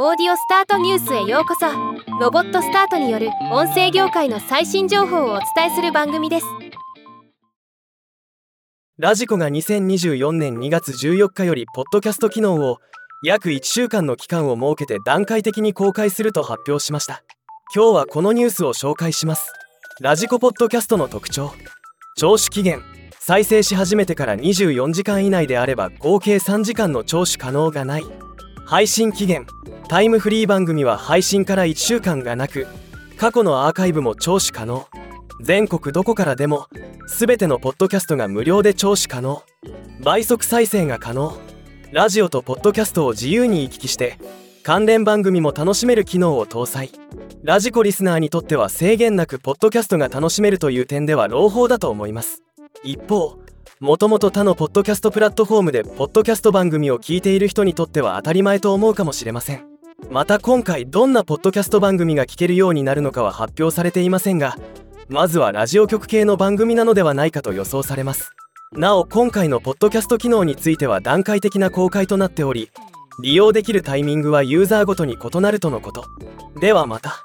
オーディオスタートニュースへようこそ。ロボットスタートによる音声業界の最新情報をお伝えする番組です。ラジコが2024年2月14日よりポッドキャスト機能を約1週間の期間を設けて段階的に公開すると発表しました。今日はこのニュースを紹介します。ラジコポッドキャストの特徴。聴取期限。再生し始めてから24時間以内であれば合計3時間の聴取可能がない。配信期限。タイムフリー番組は配信から1週間がなく過去のアーカイブも聴取可能。全国どこからでも全てのポッドキャストが無料で聴取可能。倍速再生が可能。ラジオとポッドキャストを自由に行き来して関連番組も楽しめる機能を搭載。ラジコリスナーにとっては制限なくポッドキャストが楽しめるという点では朗報だと思います。一方もともと他のポッドキャストプラットフォームでポッドキャスト番組を聞いている人にとっては当たり前と思うかもしれません。また今回どんなポッドキャスト番組が聞けるようになるのかは発表されていませんがまずはラジオ局系の番組なのではないかと予想されます。なお今回のポッドキャスト機能については段階的な公開となっており利用できるタイミングはユーザーごとに異なるとのこと。ではまた。